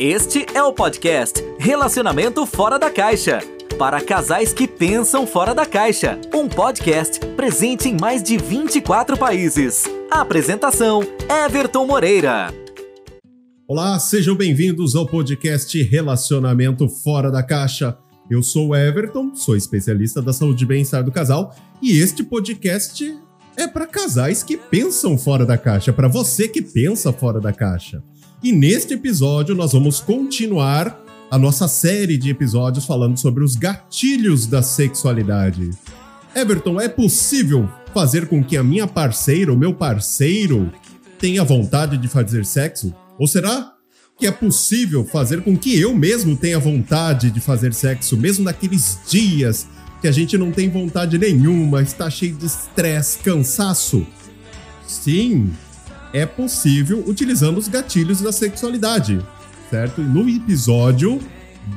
Este é o podcast Relacionamento Fora da Caixa. Para casais que pensam fora da caixa. Um podcast presente em mais de 24 países. apresentação: Everton Moreira. Olá, sejam bem-vindos ao podcast Relacionamento Fora da Caixa. Eu sou o Everton, sou especialista da saúde e bem-estar do casal, e este podcast é para casais que pensam fora da caixa, para você que pensa fora da caixa. E neste episódio nós vamos continuar a nossa série de episódios falando sobre os gatilhos da sexualidade. Everton, é possível fazer com que a minha parceira, o meu parceiro, tenha vontade de fazer sexo? Ou será que é possível fazer com que eu mesmo tenha vontade de fazer sexo, mesmo naqueles dias que a gente não tem vontade nenhuma, está cheio de estresse, cansaço? Sim, é possível utilizando os gatilhos da sexualidade, certo? No episódio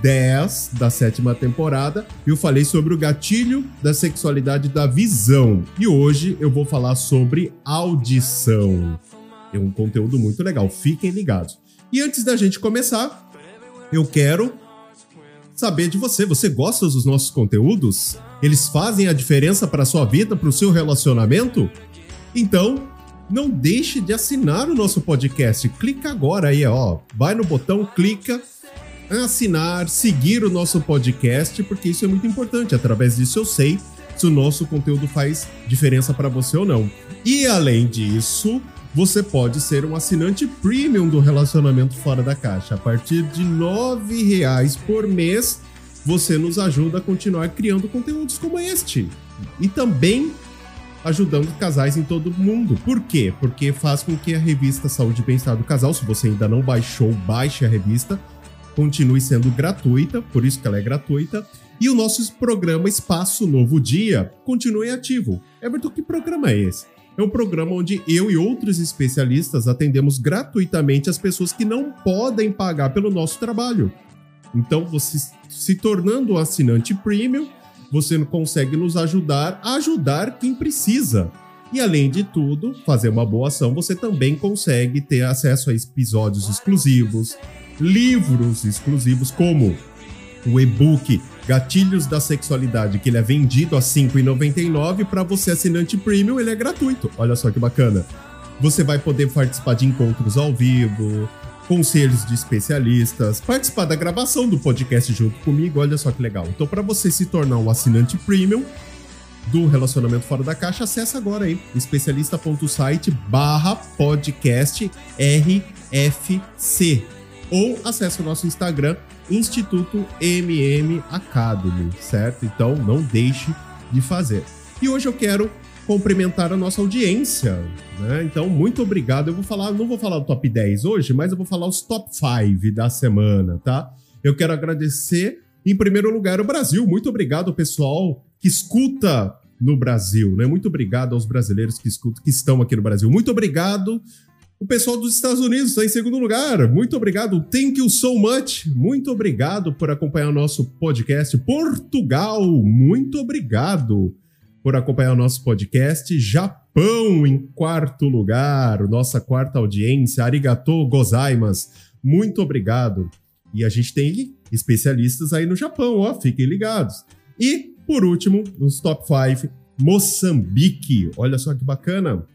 10 da sétima temporada, eu falei sobre o gatilho da sexualidade da visão. E hoje eu vou falar sobre audição. É um conteúdo muito legal, fiquem ligados. E antes da gente começar, eu quero saber de você. Você gosta dos nossos conteúdos? Eles fazem a diferença para sua vida, para o seu relacionamento? Então, não deixe de assinar o nosso podcast. Clica agora aí, ó. Vai no botão, clica, assinar, seguir o nosso podcast, porque isso é muito importante. Através disso eu sei se o nosso conteúdo faz diferença para você ou não. E além disso, você pode ser um assinante premium do Relacionamento Fora da Caixa. A partir de R$ reais por mês, você nos ajuda a continuar criando conteúdos como este. E também ajudando casais em todo mundo. Por quê? Porque faz com que a revista Saúde e Bem-Estar do Casal, se você ainda não baixou, baixe a revista, continue sendo gratuita, por isso que ela é gratuita. E o nosso programa Espaço Novo Dia continue ativo. Everton, que programa é esse? É um programa onde eu e outros especialistas atendemos gratuitamente as pessoas que não podem pagar pelo nosso trabalho. Então, você se tornando um assinante premium, você consegue nos ajudar a ajudar quem precisa. E além de tudo, fazer uma boa ação, você também consegue ter acesso a episódios exclusivos, livros exclusivos, como o e-book Gatilhos da Sexualidade, que ele é vendido a R$ 5,99 para você assinante premium, ele é gratuito. Olha só que bacana. Você vai poder participar de encontros ao vivo, conselhos de especialistas, participar da gravação do podcast junto comigo, olha só que legal. Então, para você se tornar um assinante premium do Relacionamento Fora da Caixa, acessa agora aí, especialista.site barra podcast RFC. Ou acesse o nosso Instagram, Instituto MM Academy, certo? Então, não deixe de fazer. E hoje eu quero cumprimentar a nossa audiência. Né? Então, muito obrigado. Eu vou falar, não vou falar o top 10 hoje, mas eu vou falar os top 5 da semana, tá? Eu quero agradecer, em primeiro lugar, o Brasil. Muito obrigado, pessoal, que escuta no Brasil, né? Muito obrigado aos brasileiros que escutam, que estão aqui no Brasil. Muito obrigado. O pessoal dos Estados Unidos está em segundo lugar. Muito obrigado. Thank you so much. Muito obrigado por acompanhar o nosso podcast. Portugal, muito obrigado por acompanhar o nosso podcast. Japão em quarto lugar, nossa quarta audiência. Arigato gozaimasu. Muito obrigado. E a gente tem especialistas aí no Japão, ó, fiquem ligados. E, por último, nos top 5, Moçambique. Olha só que bacana.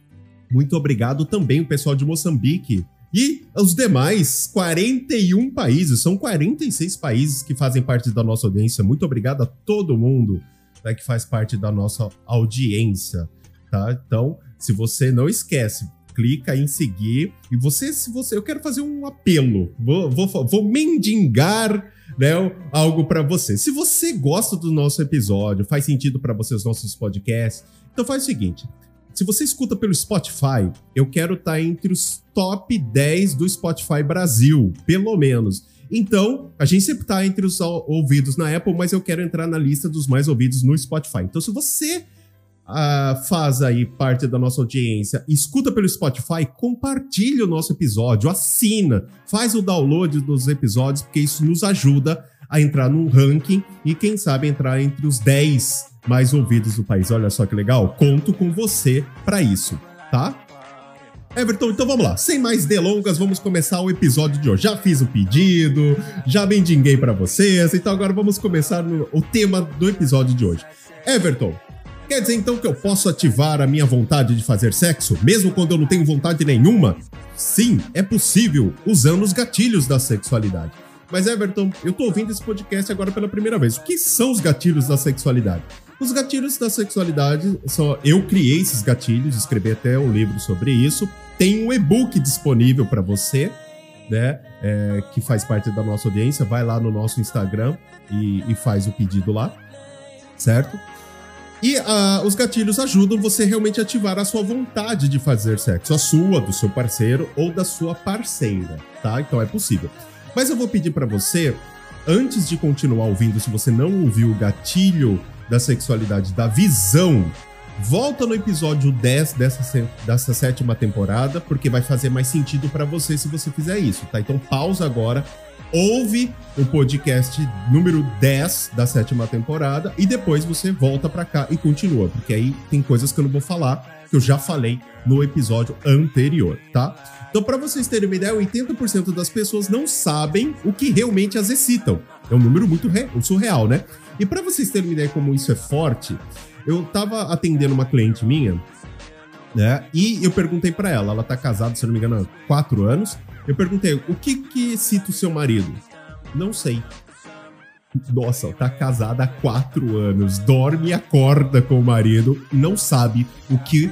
Muito obrigado também o pessoal de Moçambique. E os demais 41 países, são 46 países que fazem parte da nossa audiência. Muito obrigado a todo mundo né, que faz parte da nossa audiência, tá? Então, se você não esquece, clica em seguir e você, se você, eu quero fazer um apelo, vou, vou, vou mendigar né, algo para você. Se você gosta do nosso episódio, faz sentido para você os nossos podcasts, então faz o seguinte. Se você escuta pelo Spotify, eu quero estar tá entre os top 10 do Spotify Brasil, pelo menos. Então, a gente sempre tá entre os ouvidos na Apple, mas eu quero entrar na lista dos mais ouvidos no Spotify. Então, se você uh, faz aí parte da nossa audiência, escuta pelo Spotify, compartilha o nosso episódio, assina, faz o download dos episódios, porque isso nos ajuda a entrar no ranking e, quem sabe, entrar entre os 10 mais ouvidos do país. Olha só que legal. Conto com você para isso, tá? Everton, então vamos lá. Sem mais delongas, vamos começar o episódio de hoje. Já fiz o pedido, já mendiguei para vocês, então agora vamos começar no, o tema do episódio de hoje. Everton, quer dizer então que eu posso ativar a minha vontade de fazer sexo, mesmo quando eu não tenho vontade nenhuma? Sim, é possível, usando os gatilhos da sexualidade. Mas Everton, eu tô ouvindo esse podcast agora pela primeira vez. O que são os gatilhos da sexualidade? Os gatilhos da sexualidade, só eu criei esses gatilhos, escrevi até um livro sobre isso. Tem um e-book disponível para você, né? É, que faz parte da nossa audiência. Vai lá no nosso Instagram e, e faz o pedido lá, certo? E uh, os gatilhos ajudam você realmente a ativar a sua vontade de fazer sexo, a sua, do seu parceiro ou da sua parceira, tá? Então é possível. Mas eu vou pedir para você, antes de continuar ouvindo, se você não ouviu o gatilho da sexualidade, da visão, volta no episódio 10 dessa, dessa sétima temporada, porque vai fazer mais sentido para você se você fizer isso, tá? Então pausa agora, ouve o podcast número 10 da sétima temporada e depois você volta para cá e continua, porque aí tem coisas que eu não vou falar, que eu já falei no episódio anterior, tá? Então, para vocês terem uma ideia, 80% das pessoas não sabem o que realmente as excitam. É um número muito surreal, né? E para vocês terem uma ideia como isso é forte, eu tava atendendo uma cliente minha, né? E eu perguntei para ela, ela tá casada, se não me engano, há quatro anos. Eu perguntei, o que que excita o seu marido? Não sei. Nossa, tá casada há quatro anos, dorme e acorda com o marido, não sabe o que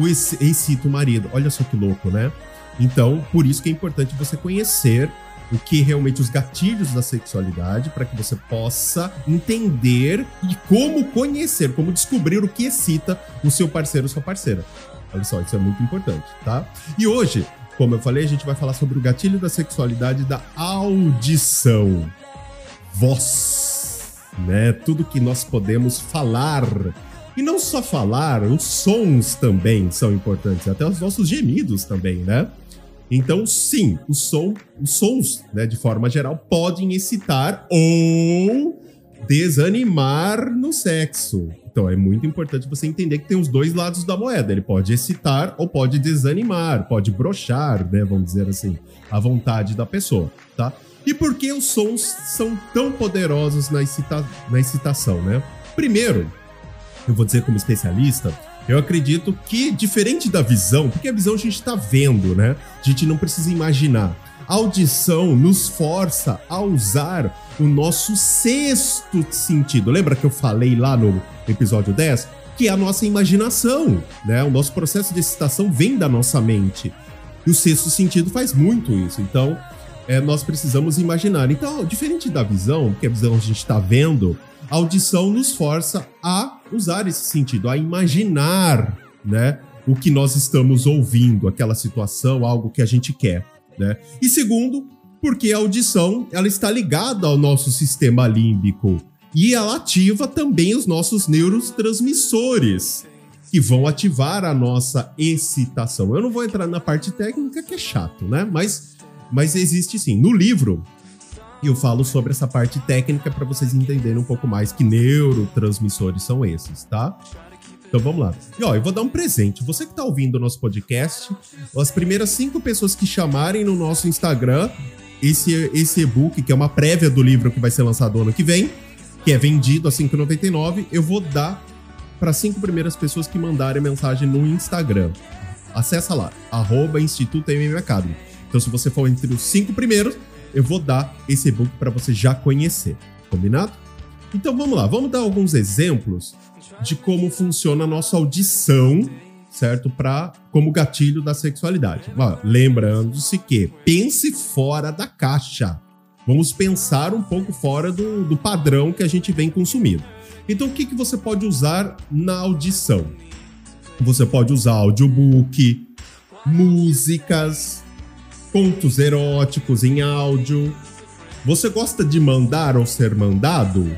o excita o marido. Olha só que louco, né? Então, por isso que é importante você conhecer o que realmente os gatilhos da sexualidade para que você possa entender e como conhecer, como descobrir o que excita o seu parceiro ou sua parceira. Olha só, isso é muito importante, tá? E hoje, como eu falei, a gente vai falar sobre o gatilho da sexualidade da audição. Voz, né? Tudo que nós podemos falar. E não só falar, os sons também são importantes, até os nossos gemidos também, né? Então, sim, o som, os sons, né, de forma geral, podem excitar ou desanimar no sexo. Então, é muito importante você entender que tem os dois lados da moeda. Ele pode excitar ou pode desanimar, pode brochar, né, vamos dizer assim, a vontade da pessoa, tá? E por que os sons são tão poderosos na, excita na excitação, né? Primeiro, eu vou dizer como especialista, eu acredito que, diferente da visão, porque a visão a gente está vendo, né? A gente não precisa imaginar. A audição nos força a usar o nosso sexto sentido. Lembra que eu falei lá no episódio 10? Que é a nossa imaginação, né? O nosso processo de excitação vem da nossa mente. E o sexto sentido faz muito isso. Então, é, nós precisamos imaginar. Então, diferente da visão, que a visão a gente está vendo, a audição nos força a usar esse sentido, a imaginar, né, o que nós estamos ouvindo, aquela situação, algo que a gente quer, né? E segundo, porque a audição, ela está ligada ao nosso sistema límbico e ela ativa também os nossos neurotransmissores, que vão ativar a nossa excitação. Eu não vou entrar na parte técnica que é chato, né? Mas mas existe sim. No livro, e eu falo sobre essa parte técnica para vocês entenderem um pouco mais que neurotransmissores são esses, tá? Então vamos lá. E ó, eu vou dar um presente. Você que tá ouvindo o nosso podcast, as primeiras cinco pessoas que chamarem no nosso Instagram esse, esse e-book, que é uma prévia do livro que vai ser lançado ano que vem, que é vendido a R$ 5,99, eu vou dar para cinco primeiras pessoas que mandarem mensagem no Instagram. Acessa lá, arroba Instituto MM Academy. Então, se você for entre os cinco primeiros, eu vou dar esse e-book para você já conhecer. Combinado? Então vamos lá, vamos dar alguns exemplos de como funciona a nossa audição, certo? Para como gatilho da sexualidade. Lembrando-se que pense fora da caixa. Vamos pensar um pouco fora do, do padrão que a gente vem consumindo. Então, o que, que você pode usar na audição? Você pode usar audiobook, músicas, contos eróticos em áudio. Você gosta de mandar ou ser mandado?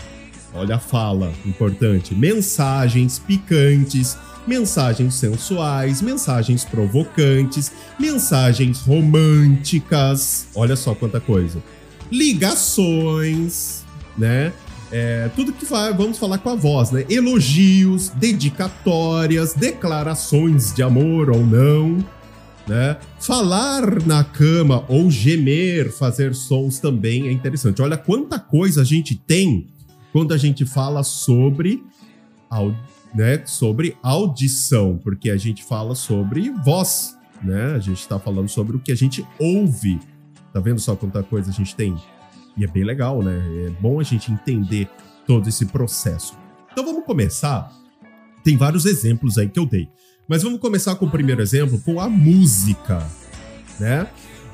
Olha a fala, importante. Mensagens picantes, mensagens sensuais, mensagens provocantes, mensagens românticas. Olha só quanta coisa. Ligações, né? É, tudo que vai, vamos falar com a voz, né? Elogios, dedicatórias, declarações de amor ou não né? Falar na cama ou gemer, fazer sons também é interessante. Olha quanta coisa a gente tem quando a gente fala sobre, né, sobre audição, porque a gente fala sobre voz, né? A gente está falando sobre o que a gente ouve. Tá vendo só quanta coisa a gente tem? E é bem legal, né? É bom a gente entender todo esse processo. Então vamos começar. Tem vários exemplos aí que eu dei. Mas vamos começar com o primeiro exemplo, com a música, né?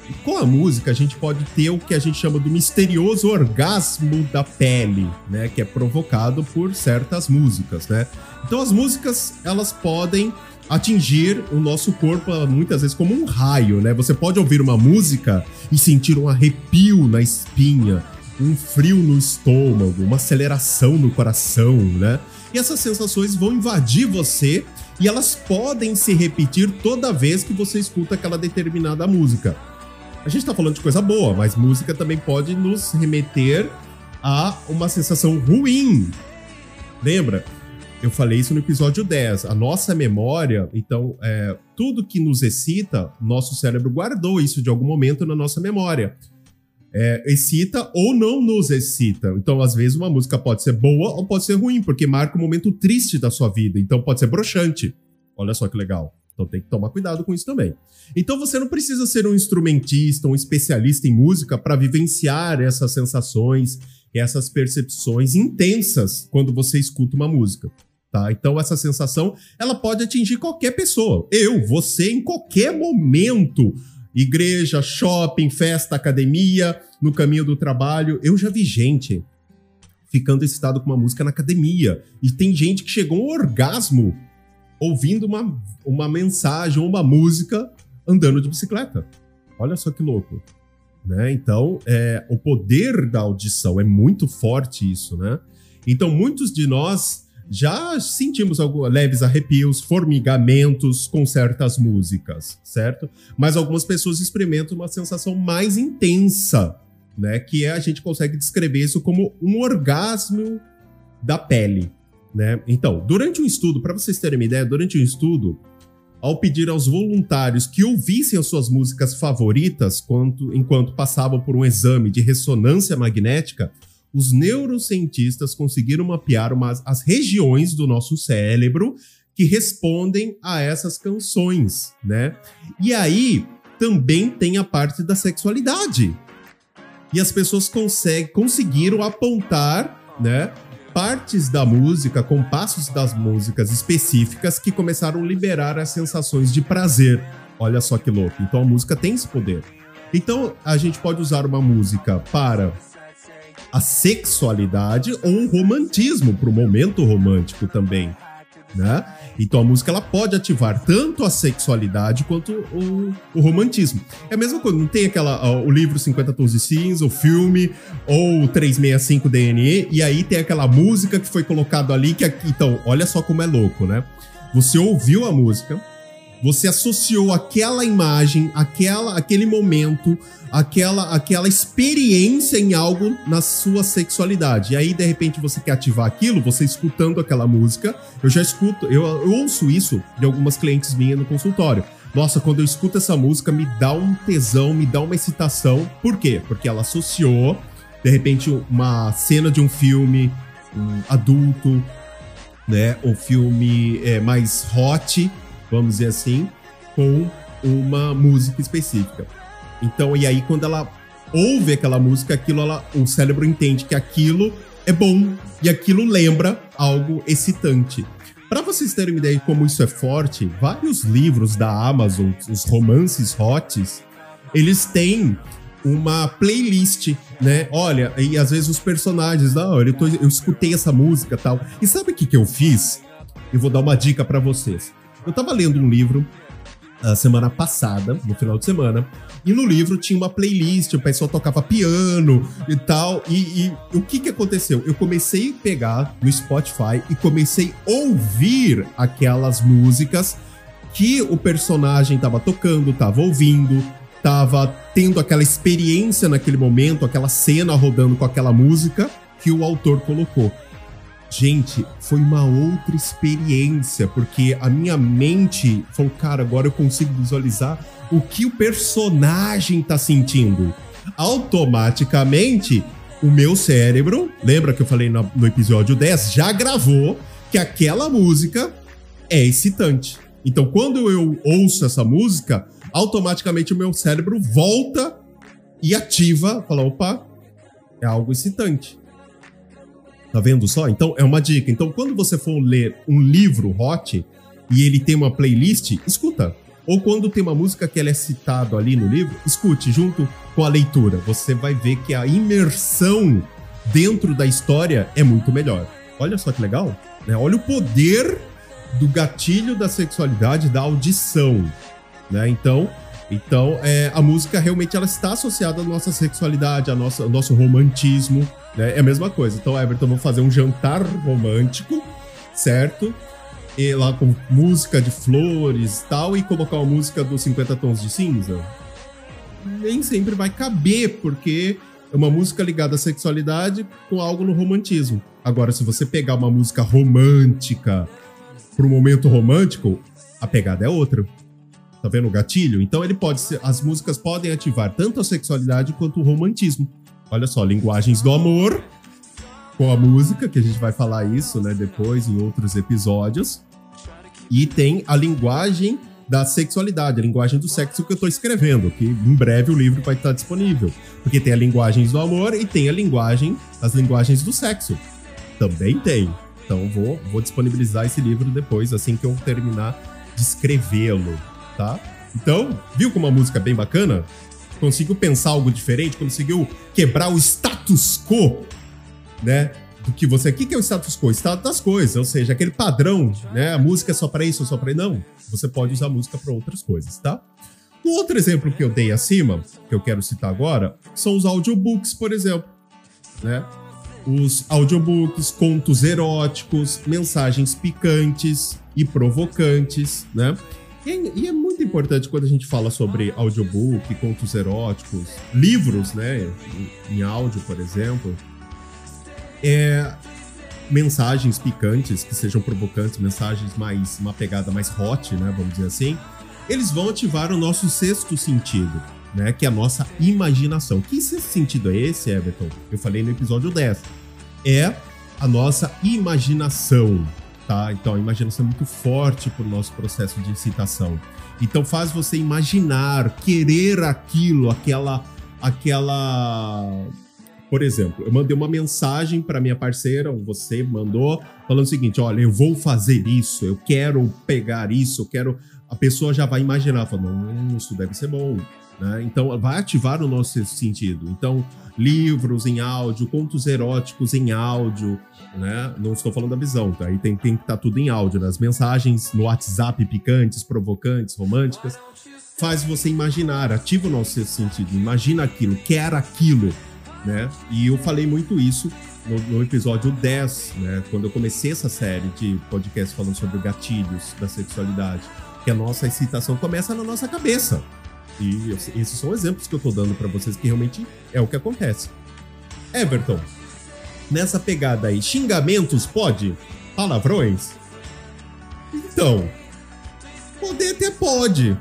E com a música, a gente pode ter o que a gente chama do misterioso orgasmo da pele, né? Que é provocado por certas músicas, né? Então, as músicas, elas podem atingir o nosso corpo muitas vezes como um raio, né? Você pode ouvir uma música e sentir um arrepio na espinha, um frio no estômago, uma aceleração no coração, né? E essas sensações vão invadir você e elas podem se repetir toda vez que você escuta aquela determinada música. A gente tá falando de coisa boa, mas música também pode nos remeter a uma sensação ruim. Lembra? Eu falei isso no episódio 10. A nossa memória, então, é, tudo que nos excita, nosso cérebro guardou isso de algum momento na nossa memória é, excita ou não nos excita. Então, às vezes, uma música pode ser boa ou pode ser ruim, porque marca um momento triste da sua vida. Então, pode ser broxante. Olha só que legal. Então, tem que tomar cuidado com isso também. Então, você não precisa ser um instrumentista, um especialista em música para vivenciar essas sensações, essas percepções intensas quando você escuta uma música. Tá? Então essa sensação, ela pode atingir qualquer pessoa. Eu, você, em qualquer momento igreja, shopping, festa, academia, no caminho do trabalho. Eu já vi gente ficando excitado com uma música na academia. E tem gente que chegou ao orgasmo ouvindo uma, uma mensagem ou uma música andando de bicicleta. Olha só que louco. Né? Então, é, o poder da audição é muito forte isso, né? Então, muitos de nós já sentimos alguns leves arrepios, formigamentos com certas músicas, certo? Mas algumas pessoas experimentam uma sensação mais intensa, né? Que é a gente consegue descrever isso como um orgasmo da pele, né? Então, durante um estudo, para vocês terem uma ideia, durante um estudo, ao pedir aos voluntários que ouvissem as suas músicas favoritas quando, enquanto passavam por um exame de ressonância magnética, os neurocientistas conseguiram mapear umas, as regiões do nosso cérebro que respondem a essas canções, né? E aí também tem a parte da sexualidade. E as pessoas conseguiram apontar, né? Partes da música, compassos das músicas específicas que começaram a liberar as sensações de prazer. Olha só que louco. Então a música tem esse poder. Então a gente pode usar uma música para a sexualidade ou um romantismo para o momento romântico também, né? Então a música ela pode ativar tanto a sexualidade quanto o, o romantismo. É a mesma coisa, não tem aquela o livro 50 Tons de Cinza, o filme ou o 365 DNE e aí tem aquela música que foi colocado ali que então, olha só como é louco, né? Você ouviu a música, você associou aquela imagem, aquela, aquele momento, aquela, aquela experiência em algo na sua sexualidade. E aí, de repente, você quer ativar aquilo, você escutando aquela música. Eu já escuto, eu, eu ouço isso de algumas clientes minhas no consultório. Nossa, quando eu escuto essa música, me dá um tesão, me dá uma excitação. Por quê? Porque ela associou, de repente, uma cena de um filme um adulto, né? Um filme é, mais hot vamos dizer assim, com uma música específica. Então, e aí quando ela ouve aquela música, aquilo ela, o cérebro entende que aquilo é bom e aquilo lembra algo excitante. Para vocês terem uma ideia de como isso é forte, vários livros da Amazon, os romances hots, eles têm uma playlist, né? Olha, e às vezes os personagens, ah, olha, eu, tô, eu escutei essa música tal. E sabe o que, que eu fiz? Eu vou dar uma dica para vocês. Eu tava lendo um livro a semana passada, no final de semana, e no livro tinha uma playlist, o pessoal tocava piano e tal. E, e, o que que aconteceu? Eu comecei a pegar no Spotify e comecei a ouvir aquelas músicas que o personagem tava tocando, tava ouvindo, tava tendo aquela experiência naquele momento, aquela cena rodando com aquela música que o autor colocou. Gente, foi uma outra experiência, porque a minha mente falou, cara, agora eu consigo visualizar o que o personagem tá sentindo. Automaticamente, o meu cérebro, lembra que eu falei no, no episódio 10, já gravou que aquela música é excitante. Então, quando eu ouço essa música, automaticamente o meu cérebro volta e ativa, fala, opa, é algo excitante. Tá vendo só? Então, é uma dica. Então, quando você for ler um livro hot e ele tem uma playlist, escuta. Ou quando tem uma música que ela é citada ali no livro, escute junto com a leitura. Você vai ver que a imersão dentro da história é muito melhor. Olha só que legal. Né? Olha o poder do gatilho da sexualidade, da audição. Né? Então, então é, a música realmente ela está associada à nossa sexualidade, à nossa, ao nosso romantismo. Né? É a mesma coisa. Então, Everton, vamos fazer um jantar romântico, certo? E lá com música de flores tal, e colocar uma música dos 50 tons de cinza. Nem sempre vai caber, porque é uma música ligada à sexualidade com algo no romantismo. Agora, se você pegar uma música romântica para um momento romântico, a pegada é outra. Tá vendo o gatilho? Então ele pode ser, as músicas podem ativar tanto a sexualidade quanto o romantismo. Olha só, linguagens do amor com a música, que a gente vai falar isso, né, depois em outros episódios. E tem a linguagem da sexualidade, a linguagem do sexo que eu estou escrevendo, que em breve o livro vai estar disponível. Porque tem a linguagem do amor e tem a linguagem, as linguagens do sexo. Também tem. Então vou, vou disponibilizar esse livro depois, assim que eu terminar de escrevê-lo, tá? Então, viu como a música é bem bacana? Conseguiu pensar algo diferente, conseguiu quebrar o status quo, né? do que você. O que é o status quo? Estado das coisas, ou seja, aquele padrão, né? A música é só para isso, só para não. Você pode usar a música para outras coisas, tá? O outro exemplo que eu dei acima, que eu quero citar agora, são os audiobooks, por exemplo, né? Os audiobooks, contos eróticos, mensagens picantes e provocantes, né? E é muito importante quando a gente fala sobre audiobook, contos eróticos, livros, né, em áudio, por exemplo, é, mensagens picantes, que sejam provocantes, mensagens mais. uma pegada mais hot, né? Vamos dizer assim. Eles vão ativar o nosso sexto sentido, né? Que é a nossa imaginação. Que sexto sentido é esse, Everton? Eu falei no episódio 10. É a nossa imaginação, tá? Então a imaginação é muito forte para o nosso processo de excitação. Então faz você imaginar, querer aquilo, aquela aquela por exemplo, eu mandei uma mensagem para minha parceira, ou você mandou, falando o seguinte: olha, eu vou fazer isso, eu quero pegar isso, eu quero. A pessoa já vai imaginar, falando, hum, isso deve ser bom. Né? Então, vai ativar o nosso sentido. Então, livros em áudio, contos eróticos em áudio, né? Não estou falando da visão, tá? Aí tem, tem que estar tá tudo em áudio, né? As mensagens no WhatsApp picantes, provocantes, românticas, faz você imaginar, ativa o nosso sentido, imagina aquilo, quer aquilo né? E eu falei muito isso no, no, episódio 10, né? Quando eu comecei essa série de podcast falando sobre gatilhos da sexualidade, que a nossa excitação começa na nossa cabeça. E esses são exemplos que eu tô dando para vocês que realmente é o que acontece. Everton, nessa pegada aí, xingamentos pode? Palavrões? Então, poder até pode,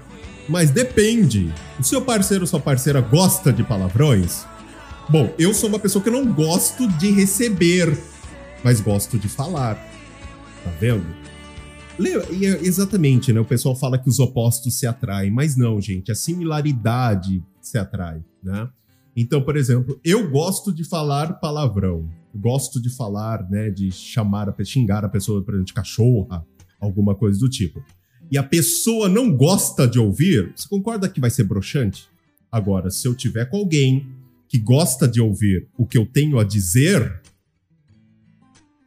mas depende. O seu parceiro ou sua parceira gosta de palavrões? Bom, eu sou uma pessoa que não gosto de receber, mas gosto de falar. Tá vendo? É exatamente, né? O pessoal fala que os opostos se atraem, mas não, gente. A similaridade se atrai, né? Então, por exemplo, eu gosto de falar palavrão. Gosto de falar, né? De chamar, a, xingar a pessoa, por exemplo, de cachorra, alguma coisa do tipo. E a pessoa não gosta de ouvir, você concorda que vai ser broxante? Agora, se eu tiver com alguém que gosta de ouvir o que eu tenho a dizer,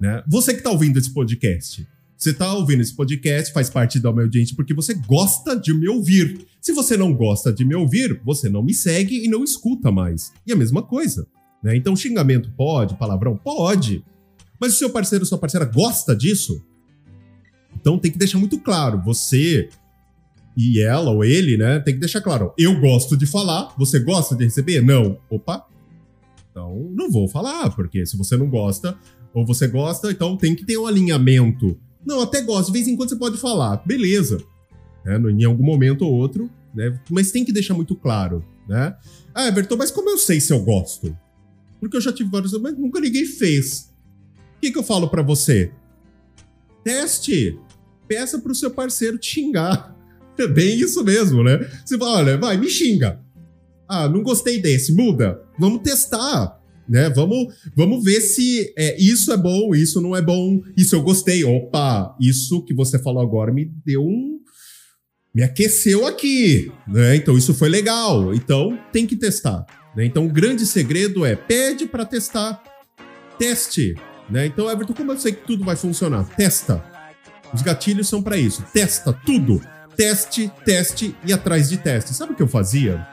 né? Você que está ouvindo esse podcast, você está ouvindo esse podcast, faz parte do meu audiência porque você gosta de me ouvir. Se você não gosta de me ouvir, você não me segue e não escuta mais. E a mesma coisa, né? Então xingamento pode, palavrão pode. Mas o seu parceiro ou sua parceira gosta disso? Então tem que deixar muito claro, você e ela ou ele, né, tem que deixar claro: eu gosto de falar, você gosta de receber? Não. Opa. Então, não vou falar, porque se você não gosta, ou você gosta, então tem que ter um alinhamento. Não, até gosto, de vez em quando você pode falar, beleza. É, em algum momento ou outro, né? Mas tem que deixar muito claro, né? Ah, Everton, mas como eu sei se eu gosto? Porque eu já tive vários, mas nunca ninguém fez. O que, que eu falo para você? Teste. Peça pro seu parceiro te xingar. É bem isso mesmo, né? Você fala, olha, vai, me xinga. Ah, não gostei desse, muda. Vamos testar, né? Vamos, vamos ver se é, isso é bom, isso não é bom, isso eu gostei. Opa, isso que você falou agora me deu um. Me aqueceu aqui, né? Então isso foi legal. Então tem que testar. Né? Então o grande segredo é pede para testar, teste. Né? Então, Everton, como eu sei que tudo vai funcionar? Testa. Os gatilhos são para isso. Testa tudo. Teste, teste e atrás de teste. Sabe o que eu fazia?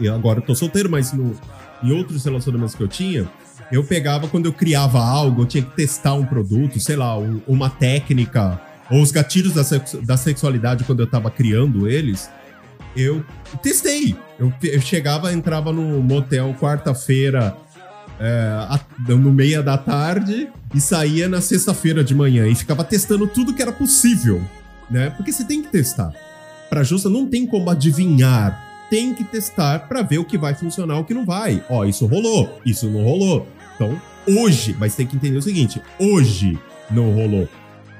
eu agora eu tô solteiro, mas no, em outros relacionamentos que eu tinha, eu pegava quando eu criava algo, eu tinha que testar um produto, sei lá, um, uma técnica, ou os gatilhos da, sexu da sexualidade quando eu tava criando eles, eu testei. Eu, eu chegava, entrava no motel quarta-feira, é, no meia da tarde, e saía na sexta-feira de manhã, e ficava testando tudo que era possível, né? Porque você tem que testar. Pra justa não tem como adivinhar tem que testar para ver o que vai funcionar o que não vai. Ó, isso rolou, isso não rolou. Então, hoje, mas tem que entender o seguinte: hoje não rolou.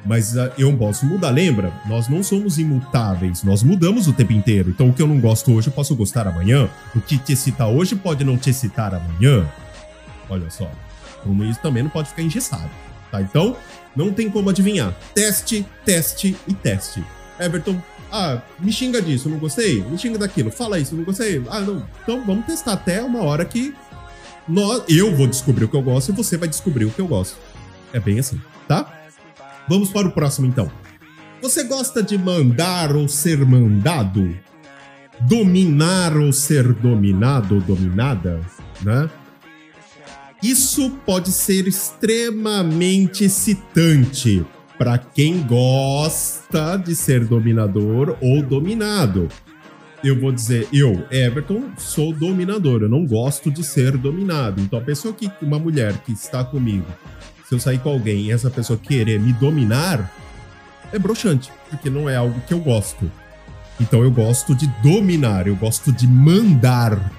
Mas uh, eu posso mudar, lembra? Nós não somos imutáveis, nós mudamos o tempo inteiro. Então, o que eu não gosto hoje, eu posso gostar amanhã. O que te excitar hoje pode não te excitar amanhã. Olha só. Como isso também não pode ficar engessado. Tá? Então, não tem como adivinhar. Teste, teste e teste. Everton, ah, me xinga disso, não gostei? Me xinga daquilo. Fala isso, não gostei? Ah, não. Então vamos testar até uma hora que nós, eu vou descobrir o que eu gosto e você vai descobrir o que eu gosto. É bem assim, tá? Vamos para o próximo então. Você gosta de mandar ou ser mandado? Dominar ou ser dominado ou dominada, né? Isso pode ser extremamente excitante para quem gosta de ser dominador ou dominado. Eu vou dizer, eu, Everton, sou dominador, eu não gosto de ser dominado. Então a pessoa que, uma mulher que está comigo, se eu sair com alguém e essa pessoa querer me dominar, é broxante, porque não é algo que eu gosto. Então eu gosto de dominar, eu gosto de mandar,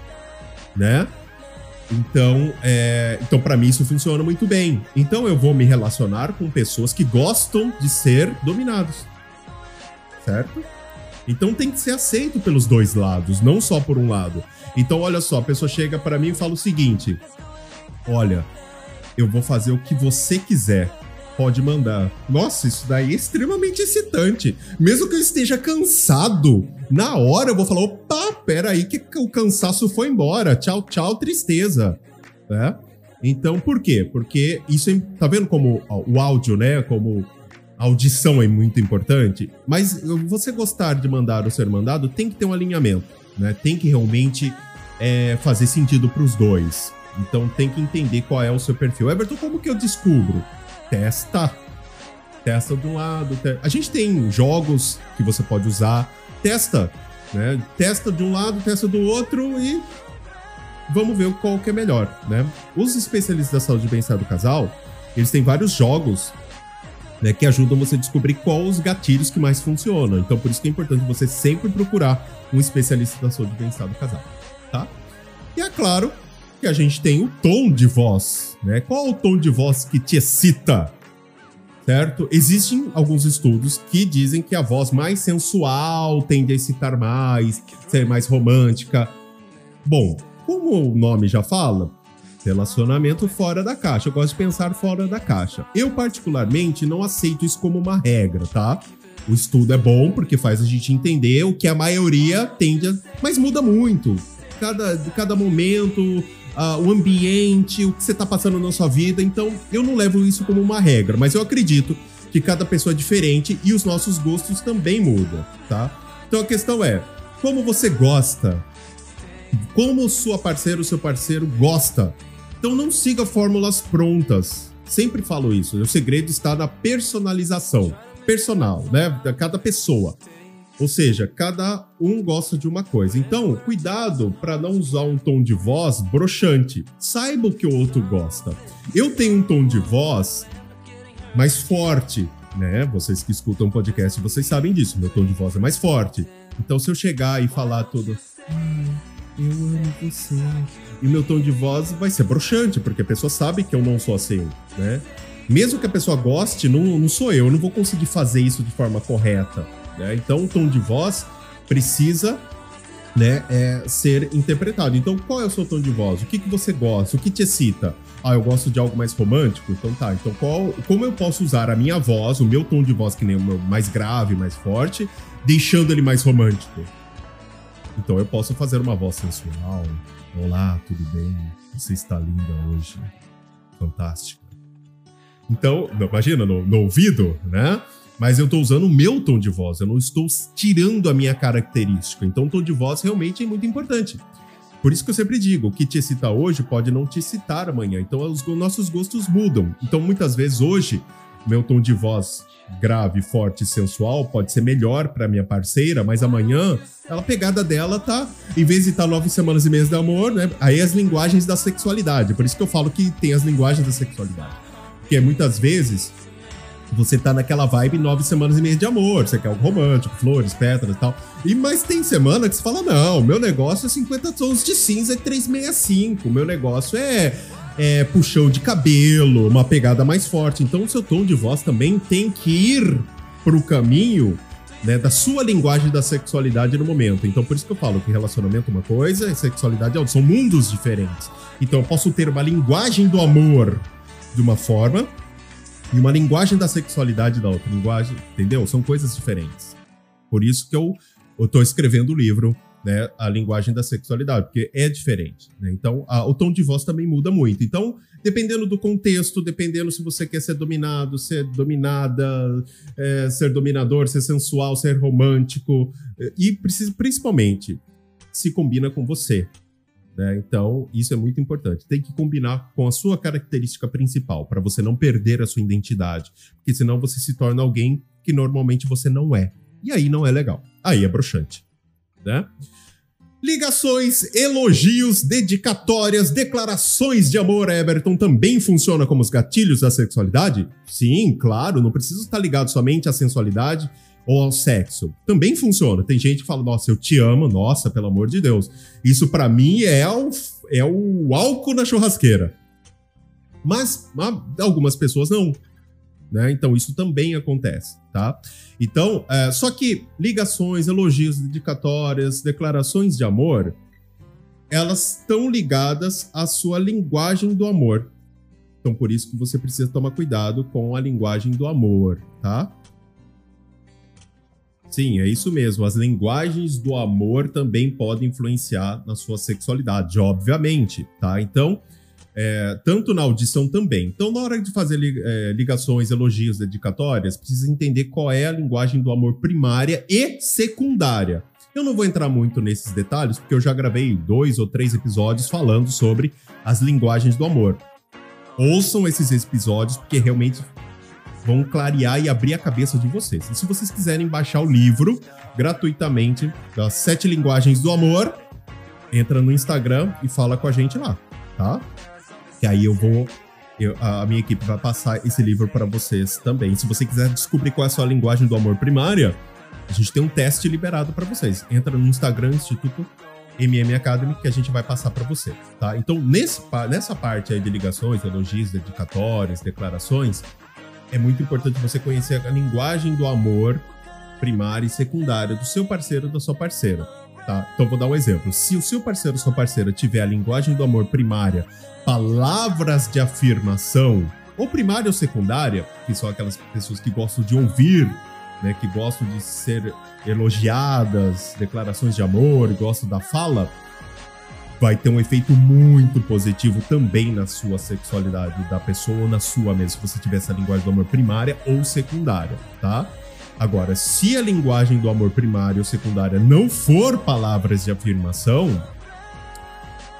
né? Então, é, então para mim isso funciona muito bem. Então eu vou me relacionar com pessoas que gostam de ser dominados. Certo? Então tem que ser aceito pelos dois lados, não só por um lado. Então olha só, a pessoa chega para mim e fala o seguinte: "Olha, eu vou fazer o que você quiser pode mandar. Nossa, isso daí é extremamente excitante. Mesmo que eu esteja cansado, na hora eu vou falar: opa, pera aí que o cansaço foi embora. Tchau, tchau, tristeza. É? Então, por quê? Porque isso é, tá vendo como o áudio, né? Como audição é muito importante. Mas você gostar de mandar ou ser mandado tem que ter um alinhamento, né? Tem que realmente é, fazer sentido para os dois. Então tem que entender qual é o seu perfil. Everton, como que eu descubro? Testa. Testa de um lado. Te... A gente tem jogos que você pode usar. Testa, né? Testa de um lado, testa do outro e vamos ver qual que é melhor, né? Os especialistas da saúde e bem-estar do casal, eles têm vários jogos né, que ajudam você a descobrir quais os gatilhos que mais funcionam. Então, por isso que é importante você sempre procurar um especialista da saúde e bem-estar do casal, tá? E é claro que a gente tem o tom de voz, né? Qual o tom de voz que te excita? Certo? Existem alguns estudos que dizem que a voz mais sensual tende a excitar mais, ser mais romântica. Bom, como o nome já fala, relacionamento fora da caixa. Eu gosto de pensar fora da caixa. Eu, particularmente, não aceito isso como uma regra, tá? O estudo é bom porque faz a gente entender o que a maioria tende a. Mas muda muito. Cada, cada momento, uh, o ambiente, o que você está passando na sua vida. Então, eu não levo isso como uma regra, mas eu acredito que cada pessoa é diferente e os nossos gostos também mudam, tá? Então a questão é, como você gosta? Como sua parceira ou seu parceiro gosta? Então não siga fórmulas prontas. Sempre falo isso. O segredo está na personalização. Personal, né? Da cada pessoa. Ou seja, cada um gosta de uma coisa. Então, cuidado para não usar um tom de voz broxante. Saiba o que o outro gosta. Eu tenho um tom de voz mais forte, né? Vocês que escutam o podcast, vocês sabem disso. Meu tom de voz é mais forte. Então, se eu chegar e falar todo. eu amo você. E meu tom de voz vai ser broxante, porque a pessoa sabe que eu não sou assim, né? Mesmo que a pessoa goste, não, não sou eu. Eu não vou conseguir fazer isso de forma correta. Né? Então, o tom de voz precisa né, é, ser interpretado. Então, qual é o seu tom de voz? O que, que você gosta? O que te excita? Ah, eu gosto de algo mais romântico? Então tá. Então, qual, como eu posso usar a minha voz, o meu tom de voz, que nem o meu mais grave, mais forte, deixando ele mais romântico? Então eu posso fazer uma voz sensual. Olá, tudo bem? Você está linda hoje. Fantástica. Então, imagina, no, no ouvido, né? Mas eu estou usando o meu tom de voz, eu não estou tirando a minha característica. Então, o tom de voz realmente é muito importante. Por isso que eu sempre digo, o que te excita hoje pode não te excitar amanhã. Então, os nossos gostos mudam. Então, muitas vezes, hoje, meu tom de voz grave, forte sensual pode ser melhor para minha parceira, mas amanhã ela pegada dela tá, em vez de estar tá nove semanas e meses de amor, né? Aí as linguagens da sexualidade. Por isso que eu falo que tem as linguagens da sexualidade. Porque muitas vezes você tá naquela vibe nove semanas e meia de amor, você quer algo romântico, flores, pétalas e tal. E mas tem semana que você fala: não, meu negócio é 50 tons de cinza e 365. Meu negócio é é, puxão de cabelo, uma pegada mais forte. Então, o seu tom de voz também tem que ir pro caminho né, da sua linguagem da sexualidade no momento. Então, por isso que eu falo que relacionamento é uma coisa e sexualidade é outra. São mundos diferentes. Então, eu posso ter uma linguagem do amor de uma forma e uma linguagem da sexualidade da outra. Linguagem, entendeu? São coisas diferentes. Por isso que eu, tô escrevendo o livro né, a linguagem da sexualidade, porque é diferente. Né? Então, a, o tom de voz também muda muito. Então, dependendo do contexto, dependendo se você quer ser dominado, ser dominada, é, ser dominador, ser sensual, ser romântico, é, e principalmente se combina com você. Né? Então, isso é muito importante. Tem que combinar com a sua característica principal, para você não perder a sua identidade, porque senão você se torna alguém que normalmente você não é. E aí não é legal. Aí é broxante né? Ligações, elogios, dedicatórias, declarações de amor, Everton, também funciona como os gatilhos da sexualidade? Sim, claro, não precisa estar ligado somente à sensualidade ou ao sexo. Também funciona. Tem gente que fala, nossa, eu te amo, nossa, pelo amor de Deus. Isso para mim é o, é o álcool na churrasqueira. Mas, mas algumas pessoas não. Né? Então, isso também acontece, tá? Então, é, só que ligações, elogios, dedicatórias, declarações de amor, elas estão ligadas à sua linguagem do amor. Então, por isso que você precisa tomar cuidado com a linguagem do amor, tá? Sim, é isso mesmo. As linguagens do amor também podem influenciar na sua sexualidade, obviamente, tá? Então, é, tanto na audição também. Então, na hora de fazer é, ligações, elogios, dedicatórias, precisa entender qual é a linguagem do amor primária e secundária. Eu não vou entrar muito nesses detalhes, porque eu já gravei dois ou três episódios falando sobre as linguagens do amor. Ouçam esses episódios, porque realmente vão clarear e abrir a cabeça de vocês. E se vocês quiserem baixar o livro gratuitamente das sete linguagens do amor, entra no Instagram e fala com a gente lá, tá? Que aí eu vou. Eu, a minha equipe vai passar esse livro para vocês também. Se você quiser descobrir qual é a sua linguagem do amor primária, a gente tem um teste liberado para vocês. Entra no Instagram, Instituto MM Academy, que a gente vai passar para você, tá? Então, nesse, nessa parte aí de ligações, elogios, dedicatórias, declarações, é muito importante você conhecer a linguagem do amor primária e secundária do seu parceiro ou da sua parceira, tá? Então, vou dar um exemplo. Se o seu parceiro ou sua parceira tiver a linguagem do amor primária palavras de afirmação, ou primária ou secundária, que são aquelas pessoas que gostam de ouvir, né, que gostam de ser elogiadas, declarações de amor, gostam da fala, vai ter um efeito muito positivo também na sua sexualidade da pessoa ou na sua mesmo, se você tiver essa linguagem do amor primária ou secundária, tá? Agora, se a linguagem do amor primária ou secundária não for palavras de afirmação,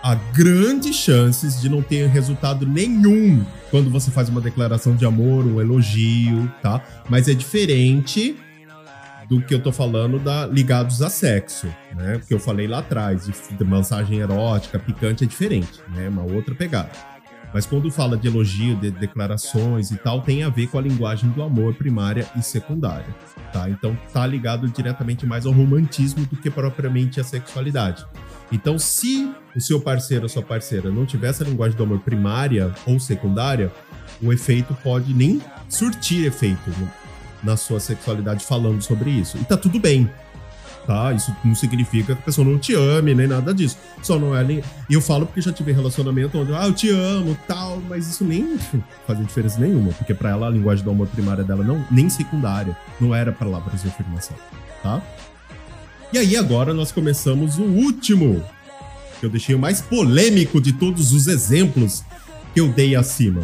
há grandes chances de não ter resultado nenhum quando você faz uma declaração de amor, um elogio, tá? Mas é diferente do que eu tô falando da, ligados a sexo, né? Porque eu falei lá atrás, de, massagem erótica, picante é diferente, né? Uma outra pegada. Mas quando fala de elogio, de declarações e tal, tem a ver com a linguagem do amor primária e secundária, tá? Então tá ligado diretamente mais ao romantismo do que propriamente à sexualidade. Então, se o seu parceiro ou sua parceira não tiver essa linguagem do amor primária ou secundária, o efeito pode nem surtir efeito na sua sexualidade falando sobre isso. E tá tudo bem. Tá? Isso não significa que a pessoa não te ame, nem nada disso. Só não é. E eu falo porque já tive relacionamento onde, ah, eu te amo, tal, mas isso nem fazia diferença nenhuma, porque para ela a linguagem do amor primária dela não, nem secundária, não era palavras de afirmação, tá? E aí agora nós começamos o último, que eu deixei o mais polêmico de todos os exemplos que eu dei acima.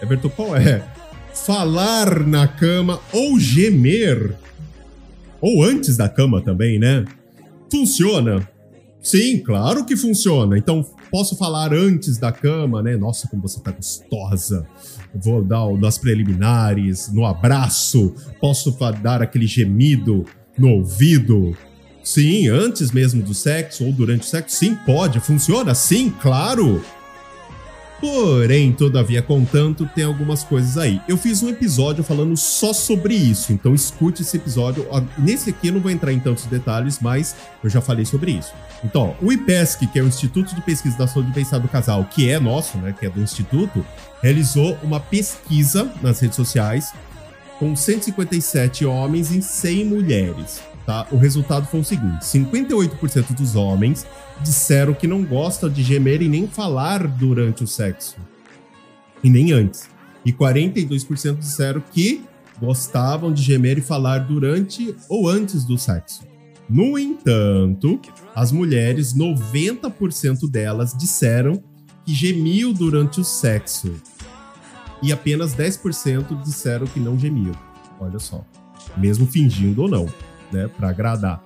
Everton, qual é? Falar na cama ou gemer. Ou antes da cama também, né? Funciona? Sim, claro que funciona. Então, posso falar antes da cama, né? Nossa, como você tá gostosa. Vou dar nas preliminares, no abraço. Posso dar aquele gemido no ouvido. Sim, antes mesmo do sexo ou durante o sexo. Sim, pode. Funciona? Sim, claro. Porém, todavia, contanto, tem algumas coisas aí. Eu fiz um episódio falando só sobre isso, então escute esse episódio. Nesse aqui eu não vou entrar em tantos detalhes, mas eu já falei sobre isso. Então, o IPESC, que é o Instituto de Pesquisa da Saúde e Bem-Estar do Casal, que é nosso, né, que é do Instituto, realizou uma pesquisa nas redes sociais com 157 homens e 100 mulheres. Tá? O resultado foi o seguinte: 58% dos homens disseram que não gostam de gemer e nem falar durante o sexo. E nem antes. E 42% disseram que gostavam de gemer e falar durante ou antes do sexo. No entanto, as mulheres, 90% delas disseram que gemiam durante o sexo. E apenas 10% disseram que não gemiam. Olha só. Mesmo fingindo ou não, né? Para agradar.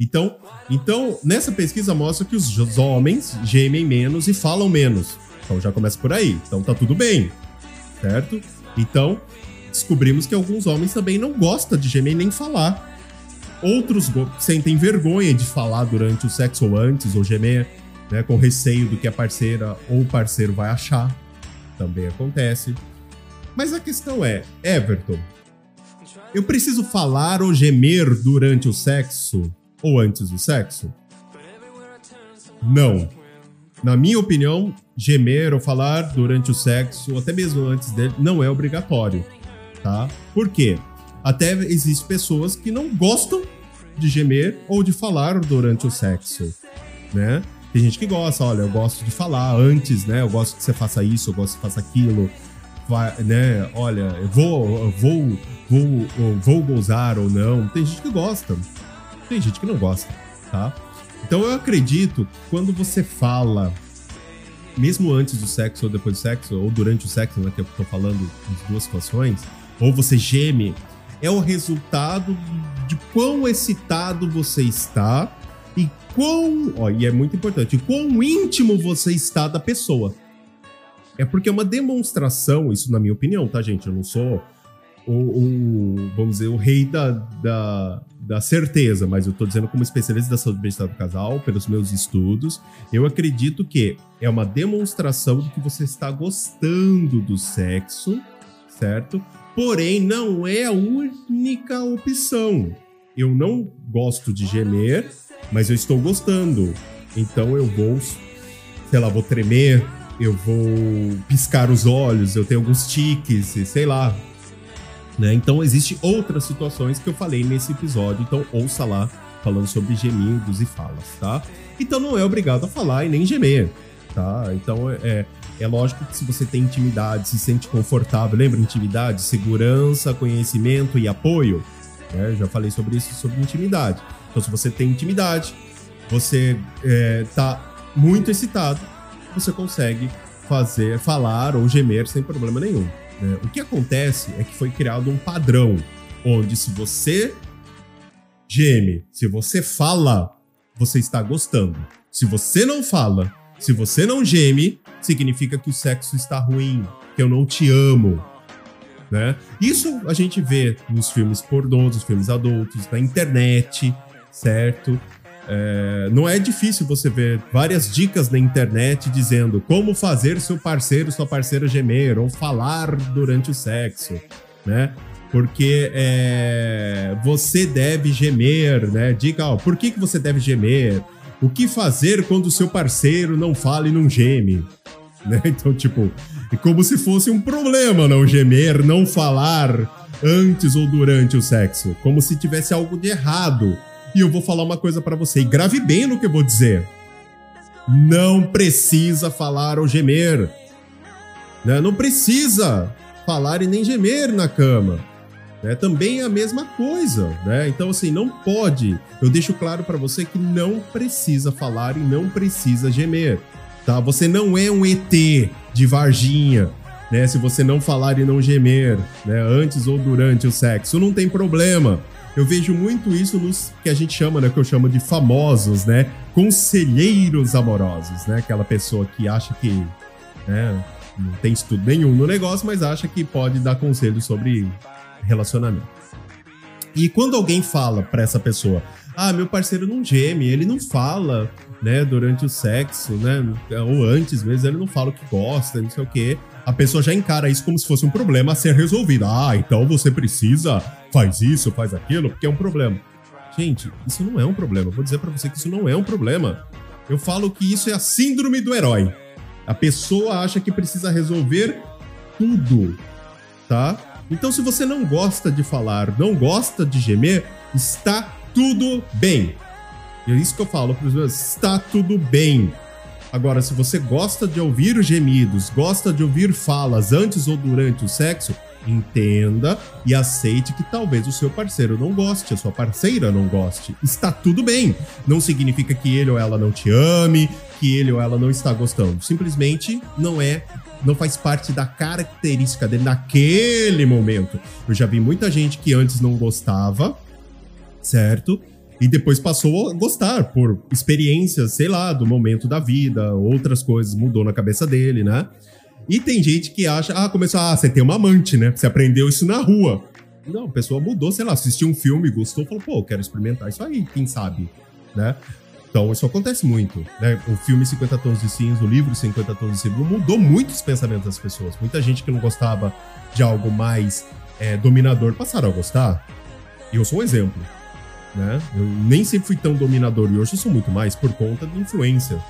Então, então, nessa pesquisa mostra que os homens gemem menos e falam menos. Então já começa por aí. Então tá tudo bem, certo? Então, descobrimos que alguns homens também não gostam de gemer nem falar. Outros sentem vergonha de falar durante o sexo ou antes, ou gemer, né, com receio do que a parceira ou o parceiro vai achar. Também acontece. Mas a questão é, Everton, eu preciso falar ou gemer durante o sexo? ou antes do sexo? Não. Na minha opinião, gemer ou falar durante o sexo, ou até mesmo antes dele, não é obrigatório, tá? Por quê? Até existem pessoas que não gostam de gemer ou de falar durante o sexo, né? Tem gente que gosta, olha, eu gosto de falar antes, né? Eu gosto que você faça isso, eu gosto que você faça aquilo, né? Olha, eu vou, vou, vou, vou gozar ou não. Tem gente que gosta. Tem gente que não gosta, tá? Então eu acredito quando você fala, mesmo antes do sexo ou depois do sexo, ou durante o sexo, né, que eu tô falando em duas situações, ou você geme, é o resultado de quão excitado você está e quão, ó, e é muito importante, quão íntimo você está da pessoa. É porque é uma demonstração, isso na minha opinião, tá, gente? Eu não sou o, o vamos dizer, o rei da, da, da certeza, mas eu estou dizendo como especialista da saúde bem-estar do casal, pelos meus estudos, eu acredito que é uma demonstração de que você está gostando do sexo, certo? Porém, não é a única opção. Eu não gosto de gemer, mas eu estou gostando. Então eu vou, sei lá, vou tremer, eu vou piscar os olhos, eu tenho alguns tiques, sei lá, né? Então, existem outras situações que eu falei nesse episódio, então ouça lá falando sobre gemidos e falas, tá? Então não é obrigado a falar e nem gemer, tá? Então é, é lógico que se você tem intimidade, se sente confortável, lembra intimidade, segurança, conhecimento e apoio, né? Já falei sobre isso, sobre intimidade. Então se você tem intimidade, você é, tá muito excitado, você consegue fazer, falar ou gemer sem problema nenhum. Né? O que acontece é que foi criado um padrão onde se você geme, se você fala, você está gostando. Se você não fala, se você não geme, significa que o sexo está ruim, que eu não te amo. né? Isso a gente vê nos filmes pornôs, nos filmes adultos, na internet, certo? É, não é difícil você ver várias dicas na internet dizendo como fazer seu parceiro, sua parceira gemer ou falar durante o sexo, né? Porque é, você deve gemer, né? Diga, ó, por que, que você deve gemer? O que fazer quando o seu parceiro não fala e não geme? Né? Então, tipo, é como se fosse um problema não gemer, não falar antes ou durante o sexo. Como se tivesse algo de errado e eu vou falar uma coisa para você, e grave bem no que eu vou dizer. Não precisa falar ou gemer. Né? Não precisa falar e nem gemer na cama. Né? Também é a mesma coisa. Né? Então, assim, não pode. Eu deixo claro para você que não precisa falar e não precisa gemer. Tá? Você não é um ET de Varginha. Né? Se você não falar e não gemer, né? antes ou durante o sexo, não tem problema. Eu vejo muito isso nos que a gente chama, né? Que eu chamo de famosos, né? Conselheiros amorosos, né? Aquela pessoa que acha que né, não tem estudo nenhum no negócio, mas acha que pode dar conselho sobre relacionamento. E quando alguém fala para essa pessoa, ah, meu parceiro não geme, ele não fala, né, durante o sexo, né, ou antes mesmo, ele não fala o que gosta, não sei o quê. A pessoa já encara isso como se fosse um problema a ser resolvido. Ah, então você precisa faz isso, faz aquilo, porque é um problema. Gente, isso não é um problema. vou dizer para você que isso não é um problema. Eu falo que isso é a síndrome do herói. A pessoa acha que precisa resolver tudo, tá? Então, se você não gosta de falar, não gosta de gemer, está tudo bem. E é isso que eu falo para os meus, está tudo bem. Agora, se você gosta de ouvir gemidos, gosta de ouvir falas antes ou durante o sexo, entenda e aceite que talvez o seu parceiro não goste, a sua parceira não goste. Está tudo bem. Não significa que ele ou ela não te ame, que ele ou ela não está gostando. Simplesmente não é não faz parte da característica dele naquele momento. Eu já vi muita gente que antes não gostava, certo? E depois passou a gostar por experiências, sei lá, do momento da vida, outras coisas mudou na cabeça dele, né? E tem gente que acha, ah, começou, ah, você tem uma amante, né? Você aprendeu isso na rua. Não, a pessoa mudou, sei lá, assistiu um filme, gostou, falou, pô, eu quero experimentar isso aí, quem sabe, né? Então, isso acontece muito, né? O filme 50 Tons de Cinza, o livro 50 Tons de Cinza, mudou muito os pensamentos das pessoas. Muita gente que não gostava de algo mais é, dominador passaram a gostar. E eu sou um exemplo, né? Eu nem sempre fui tão dominador e hoje eu sou muito mais por conta de influência.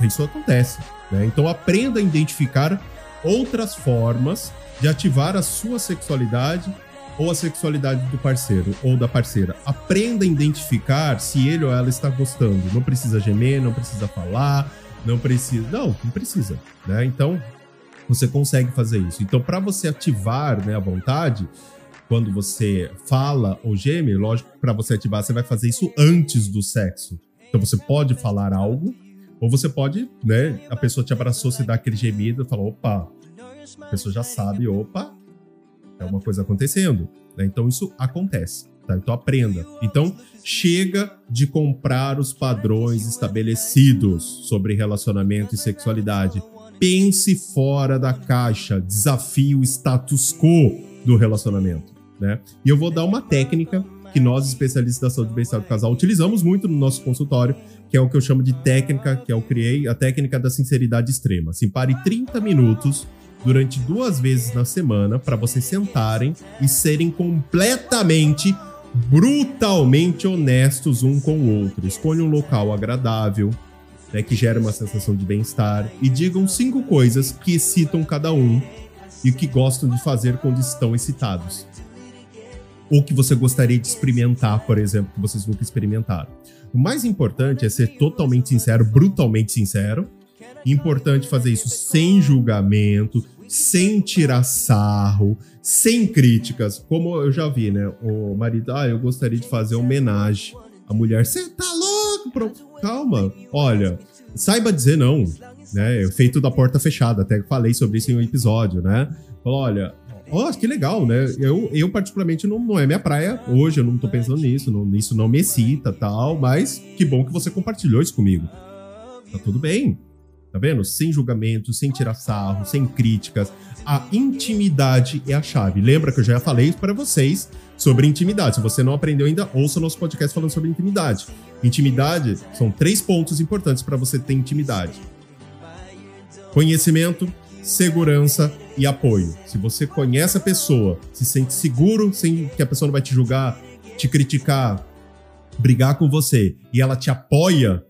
Isso acontece. Né? Então aprenda a identificar outras formas de ativar a sua sexualidade ou a sexualidade do parceiro ou da parceira. Aprenda a identificar se ele ou ela está gostando. Não precisa gemer, não precisa falar, não precisa. Não, não precisa. Né? Então você consegue fazer isso. Então, para você ativar né, a vontade, quando você fala ou geme, lógico, para você ativar, você vai fazer isso antes do sexo. Então você pode falar algo ou você pode, né, a pessoa te abraçou, você dá aquele gemido fala, opa, a pessoa já sabe, opa, é uma coisa acontecendo. Né? Então isso acontece. Tá? Então aprenda. Então chega de comprar os padrões estabelecidos sobre relacionamento e sexualidade. Pense fora da caixa, desafie o status quo do relacionamento. Né? E eu vou dar uma técnica que nós, especialistas da saúde e bem-estar do casal, utilizamos muito no nosso consultório, que é o que eu chamo de técnica, que eu criei, a técnica da sinceridade extrema. Assim, pare 30 minutos durante duas vezes na semana para vocês sentarem e serem completamente, brutalmente honestos um com o outro. Escolha um local agradável, né, que gera uma sensação de bem-estar e digam cinco coisas que excitam cada um e que gostam de fazer quando estão excitados. Ou que você gostaria de experimentar, por exemplo, que vocês nunca experimentaram. O mais importante é ser totalmente sincero, brutalmente sincero. Importante fazer isso sem julgamento, sem tirar sarro, sem críticas. Como eu já vi, né? O marido, ah, eu gostaria de fazer homenagem. A mulher, você tá louco? Pro... Calma, olha, saiba dizer não, né? Feito da porta fechada, até falei sobre isso em um episódio, né? Falou, olha, ó, oh, que legal, né? Eu, eu particularmente, não, não é minha praia hoje, eu não tô pensando nisso, não, isso não me excita tal, mas que bom que você compartilhou isso comigo. Tá tudo bem, Tá vendo? Sem julgamento, sem tirar sarro, sem críticas. A intimidade é a chave. Lembra que eu já falei para vocês sobre intimidade. Se você não aprendeu ainda, ouça nosso podcast falando sobre intimidade. Intimidade são três pontos importantes para você ter intimidade: conhecimento, segurança e apoio. Se você conhece a pessoa, se sente seguro, sem que a pessoa não vai te julgar, te criticar, brigar com você e ela te apoia,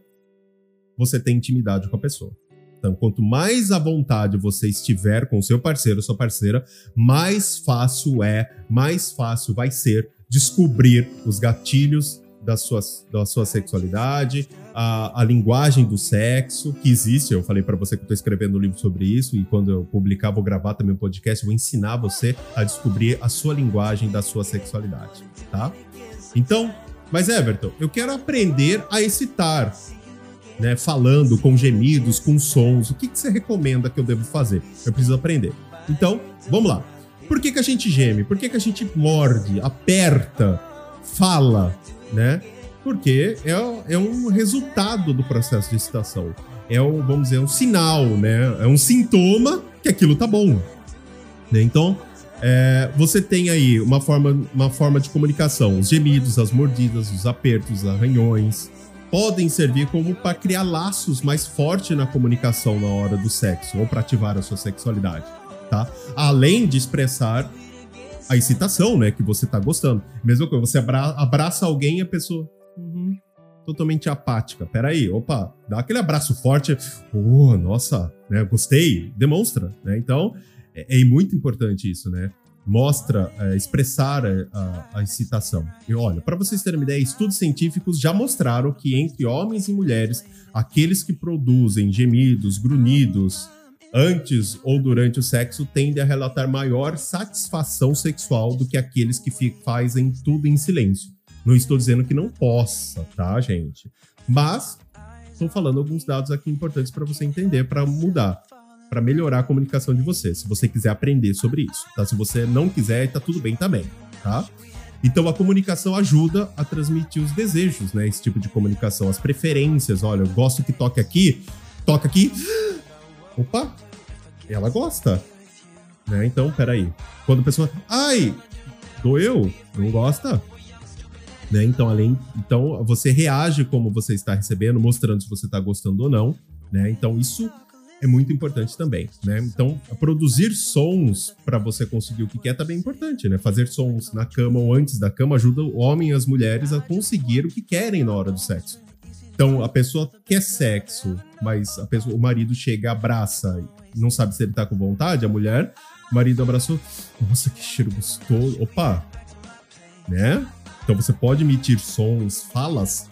você tem intimidade com a pessoa. Então, quanto mais à vontade você estiver com o seu parceiro sua parceira, mais fácil é, mais fácil vai ser descobrir os gatilhos da sua, da sua sexualidade, a, a linguagem do sexo que existe. Eu falei para você que eu estou escrevendo um livro sobre isso e quando eu publicar, vou gravar também um podcast, vou ensinar você a descobrir a sua linguagem da sua sexualidade, tá? Então, mas Everton, eu quero aprender a excitar né, falando com gemidos, com sons. O que, que você recomenda que eu devo fazer? Eu preciso aprender. Então, vamos lá. Por que, que a gente geme? Por que, que a gente morde, aperta, fala, né? Porque é, é um resultado do processo de excitação. É um, vamos dizer, um sinal, né? É um sintoma que aquilo tá bom. Né? Então, é, você tem aí uma forma, uma forma de comunicação: os gemidos, as mordidas, os apertos, os arranhões, podem servir como para criar laços mais fortes na comunicação na hora do sexo ou para ativar a sua sexualidade, tá? Além de expressar a excitação, né, que você tá gostando. Mesmo que você abra abraça alguém e a pessoa uhum, totalmente apática. Peraí, opa, dá aquele abraço forte. Oh, nossa, né, gostei, demonstra, né? Então, é, é muito importante isso, né? mostra, é, expressar a, a, a, excitação. E olha, para vocês terem uma ideia, estudos científicos já mostraram que entre homens e mulheres, aqueles que produzem gemidos, grunhidos, antes ou durante o sexo tendem a relatar maior satisfação sexual do que aqueles que fazem tudo em silêncio. Não estou dizendo que não possa, tá, gente? Mas estou falando alguns dados aqui importantes para você entender, para mudar para melhorar a comunicação de você, se você quiser aprender sobre isso, tá? Se você não quiser, tá tudo bem também, tá? Então a comunicação ajuda a transmitir os desejos, né? Esse tipo de comunicação, as preferências. Olha, eu gosto que toque aqui, toca aqui. Opa, ela gosta. Né? Então, peraí. Quando a pessoa. Ai, doeu? Não gosta? Né? Então, além. Então, você reage como você está recebendo, mostrando se você está gostando ou não. Né? Então, isso é muito importante também, né? Então, produzir sons para você conseguir o que quer também é importante, né? Fazer sons na cama ou antes da cama ajuda o homem e as mulheres a conseguir o que querem na hora do sexo. Então, a pessoa quer sexo, mas pessoa, o marido chega, abraça, não sabe se ele tá com vontade, a mulher, o marido abraçou, nossa, que cheiro gostoso, opa, né? Então você pode emitir sons, falas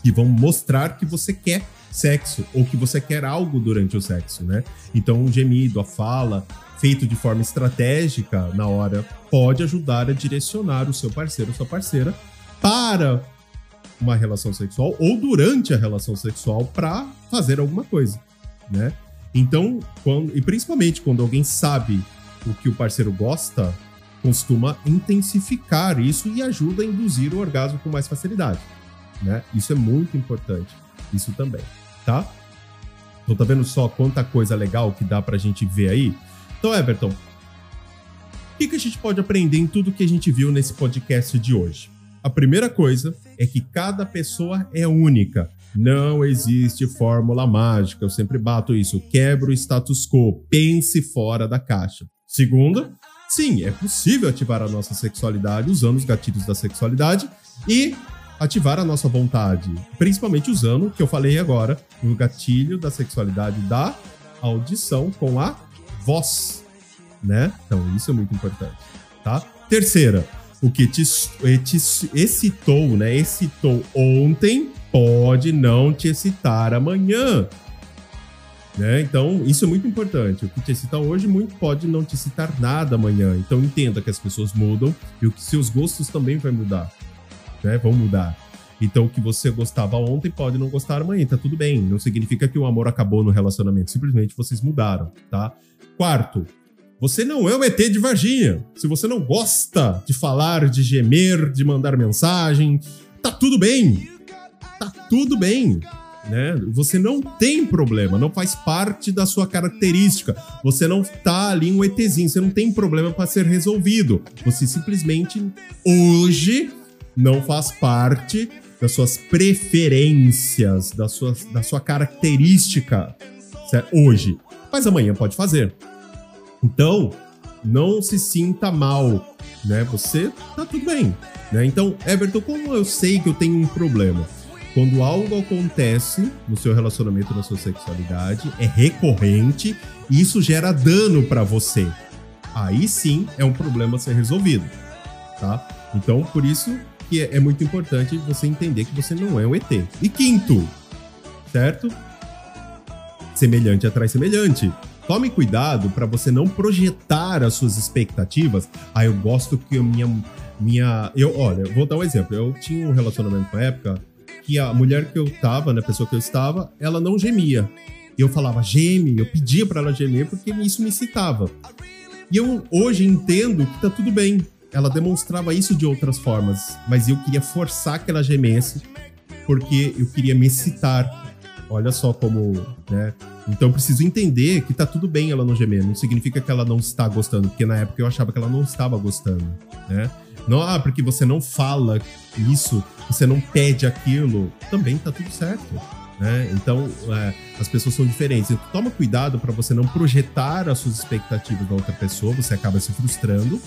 que vão mostrar que você quer sexo ou que você quer algo durante o sexo, né? Então, um gemido, a fala, feito de forma estratégica na hora, pode ajudar a direcionar o seu parceiro sua parceira para uma relação sexual ou durante a relação sexual para fazer alguma coisa, né? Então, quando, e principalmente quando alguém sabe o que o parceiro gosta, costuma intensificar isso e ajuda a induzir o orgasmo com mais facilidade, né? Isso é muito importante, isso também tá? Então tá vendo só quanta coisa legal que dá pra gente ver aí? Então, Everton, o que, que a gente pode aprender em tudo que a gente viu nesse podcast de hoje? A primeira coisa é que cada pessoa é única. Não existe fórmula mágica. Eu sempre bato isso. Quebra o status quo. Pense fora da caixa. Segunda, sim, é possível ativar a nossa sexualidade usando os gatilhos da sexualidade e ativar a nossa vontade, principalmente usando o que eu falei agora, o gatilho da sexualidade da audição com a voz, né? Então isso é muito importante, tá? Terceira, o que te, te excitou, né? Excitou ontem pode não te excitar amanhã. Né? Então, isso é muito importante. O que te excita hoje muito pode não te excitar nada amanhã. Então, entenda que as pessoas mudam e que seus gostos também vai mudar né? Vão mudar. Então, o que você gostava ontem pode não gostar amanhã, tá tudo bem. Não significa que o amor acabou no relacionamento, simplesmente vocês mudaram, tá? Quarto, você não é um ET de Varginha. Se você não gosta de falar, de gemer, de mandar mensagem, tá tudo bem. Tá tudo bem. né? Você não tem problema, não faz parte da sua característica. Você não tá ali um ETzinho, você não tem problema para ser resolvido. Você simplesmente hoje não faz parte das suas preferências, da sua, da sua característica certo? hoje. Mas amanhã pode fazer. Então, não se sinta mal, né? Você tá tudo bem, né? Então, Everton, como eu sei que eu tenho um problema? Quando algo acontece no seu relacionamento, na sua sexualidade, é recorrente e isso gera dano para você. Aí sim é um problema a ser resolvido, tá? Então, por isso que é muito importante você entender que você não é um ET. E quinto, certo? Semelhante atrai semelhante. Tome cuidado para você não projetar as suas expectativas. Ah, eu gosto que a minha minha eu, olha, vou dar um exemplo. Eu tinha um relacionamento na época que a mulher que eu tava, né, a pessoa que eu estava, ela não gemia. Eu falava geme, eu pedia para ela gemer porque isso me excitava. E eu hoje entendo que tá tudo bem. Ela demonstrava isso de outras formas, mas eu queria forçar que ela gemesse porque eu queria me excitar. Olha só como, né? Então eu preciso entender que tá tudo bem ela não gemer. Não significa que ela não está gostando, porque na época eu achava que ela não estava gostando, né? Não, ah, porque você não fala isso, você não pede aquilo, também tá tudo certo. Né? Então, é, as pessoas são diferentes. Então, toma cuidado para você não projetar as suas expectativas da outra pessoa, você acaba se frustrando.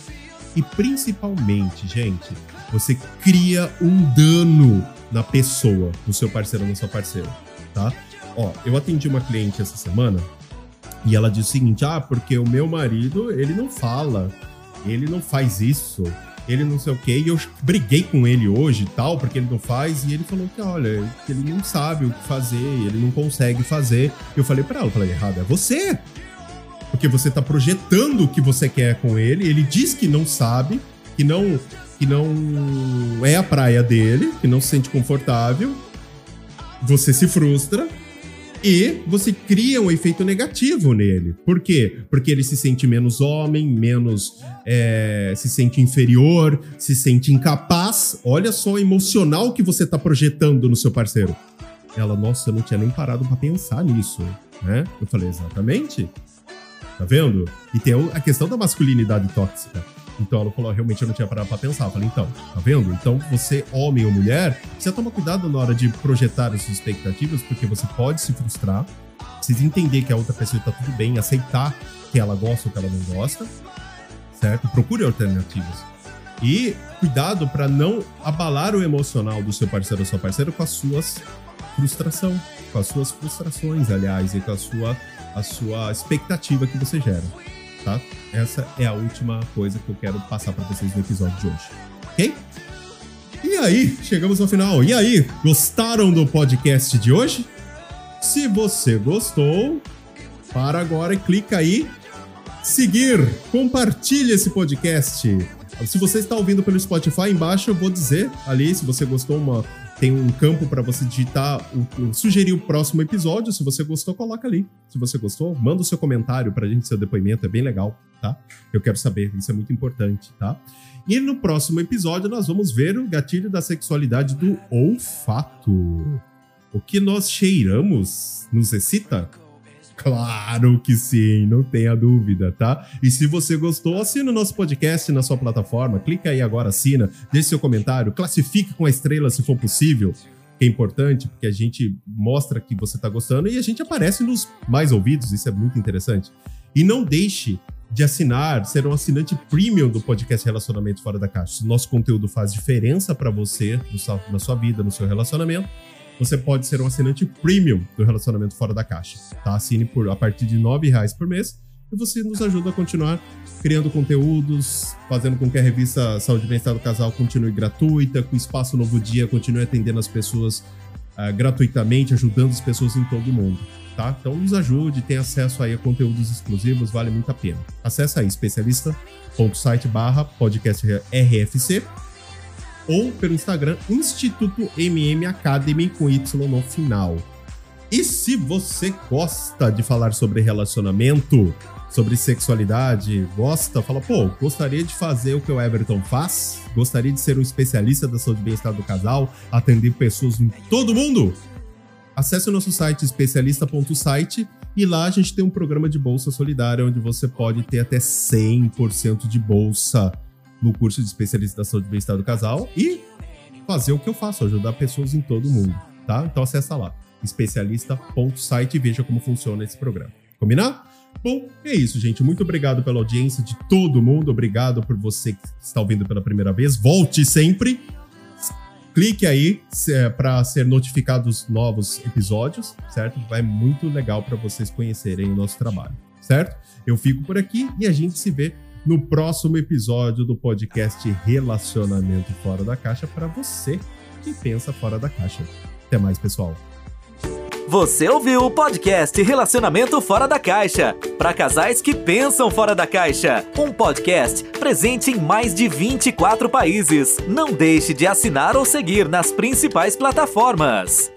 E principalmente, gente, você cria um dano na pessoa, no seu parceiro ou na sua parceira, tá? Ó, eu atendi uma cliente essa semana e ela disse o seguinte: ah, porque o meu marido, ele não fala, ele não faz isso, ele não sei o quê. E eu briguei com ele hoje e tal, porque ele não faz. E ele falou que, olha, ele não sabe o que fazer, ele não consegue fazer. Eu falei para ela, eu falei, errado, é você. Porque você tá projetando o que você quer com ele. Ele diz que não sabe, que não, que não é a praia dele, que não se sente confortável. Você se frustra e você cria um efeito negativo nele. Por quê? Porque ele se sente menos homem, menos. É, se sente inferior, se sente incapaz. Olha só o emocional que você está projetando no seu parceiro. Ela, nossa, eu não tinha nem parado para pensar nisso, né? Eu falei, exatamente. Tá vendo? E tem a questão da masculinidade tóxica. Então ela falou, realmente eu não tinha parado pra pensar. Eu falei, então, tá vendo? Então você, homem ou mulher, você toma cuidado na hora de projetar as suas expectativas, porque você pode se frustrar, precisa entender que a outra pessoa tá tudo bem, aceitar que ela gosta ou que ela não gosta, certo? Procure alternativas. E cuidado para não abalar o emocional do seu parceiro ou sua parceira com as suas frustração, com as suas frustrações, aliás, e com a sua, a sua expectativa que você gera tá? Essa é a última coisa que eu quero passar para vocês no episódio de hoje, ok? E aí, chegamos ao final. E aí, gostaram do podcast de hoje? Se você gostou, para agora e clica aí seguir, compartilhe esse podcast. Se você está ouvindo pelo Spotify, embaixo eu vou dizer ali, se você gostou, uma, tem um campo para você digitar, o, sugerir o próximo episódio. Se você gostou, coloca ali. Se você gostou, manda o seu comentário pra gente, seu depoimento, é bem legal, tá? Eu quero saber, isso é muito importante, tá? E no próximo episódio nós vamos ver o gatilho da sexualidade do olfato. O que nós cheiramos nos excita? Claro que sim, não tenha dúvida, tá? E se você gostou, assina o nosso podcast na sua plataforma. Clica aí agora, assina, deixe seu comentário, classifique com a estrela se for possível, que é importante, porque a gente mostra que você tá gostando e a gente aparece nos mais ouvidos, isso é muito interessante. E não deixe de assinar, ser um assinante premium do podcast Relacionamento Fora da Caixa. Nosso conteúdo faz diferença para você, na sua vida, no seu relacionamento, você pode ser um assinante premium do Relacionamento Fora da Caixa. Tá? Assine por a partir de R$ reais por mês e você nos ajuda a continuar criando conteúdos, fazendo com que a revista Saúde e Bem-Estar do Casal continue gratuita, que o Espaço Novo Dia continue atendendo as pessoas uh, gratuitamente, ajudando as pessoas em todo o mundo. Tá? Então nos ajude, tem acesso aí a conteúdos exclusivos, vale muito a pena. Acesse aí especialista.site barra podcast RFC ou pelo Instagram Instituto MM Academy com Y no final. E se você gosta de falar sobre relacionamento, sobre sexualidade, gosta, fala, pô, gostaria de fazer o que o Everton faz, gostaria de ser um especialista da saúde e bem-estar do casal, atender pessoas em todo mundo, acesse o nosso site especialista.site e lá a gente tem um programa de bolsa solidária onde você pode ter até 100% de bolsa no curso de especialista da saúde e bem-estar do casal e fazer o que eu faço, ajudar pessoas em todo o mundo, tá? Então acessa lá, especialista.site e veja como funciona esse programa. Combinar? Bom, é isso, gente. Muito obrigado pela audiência de todo mundo. Obrigado por você que está ouvindo pela primeira vez. Volte sempre. Clique aí é, para ser notificado dos novos episódios, certo? Vai muito legal para vocês conhecerem o nosso trabalho, certo? Eu fico por aqui e a gente se vê no próximo episódio do podcast Relacionamento Fora da Caixa para você que pensa fora da caixa. Até mais, pessoal. Você ouviu o podcast Relacionamento Fora da Caixa para casais que pensam fora da caixa. Um podcast presente em mais de 24 países. Não deixe de assinar ou seguir nas principais plataformas.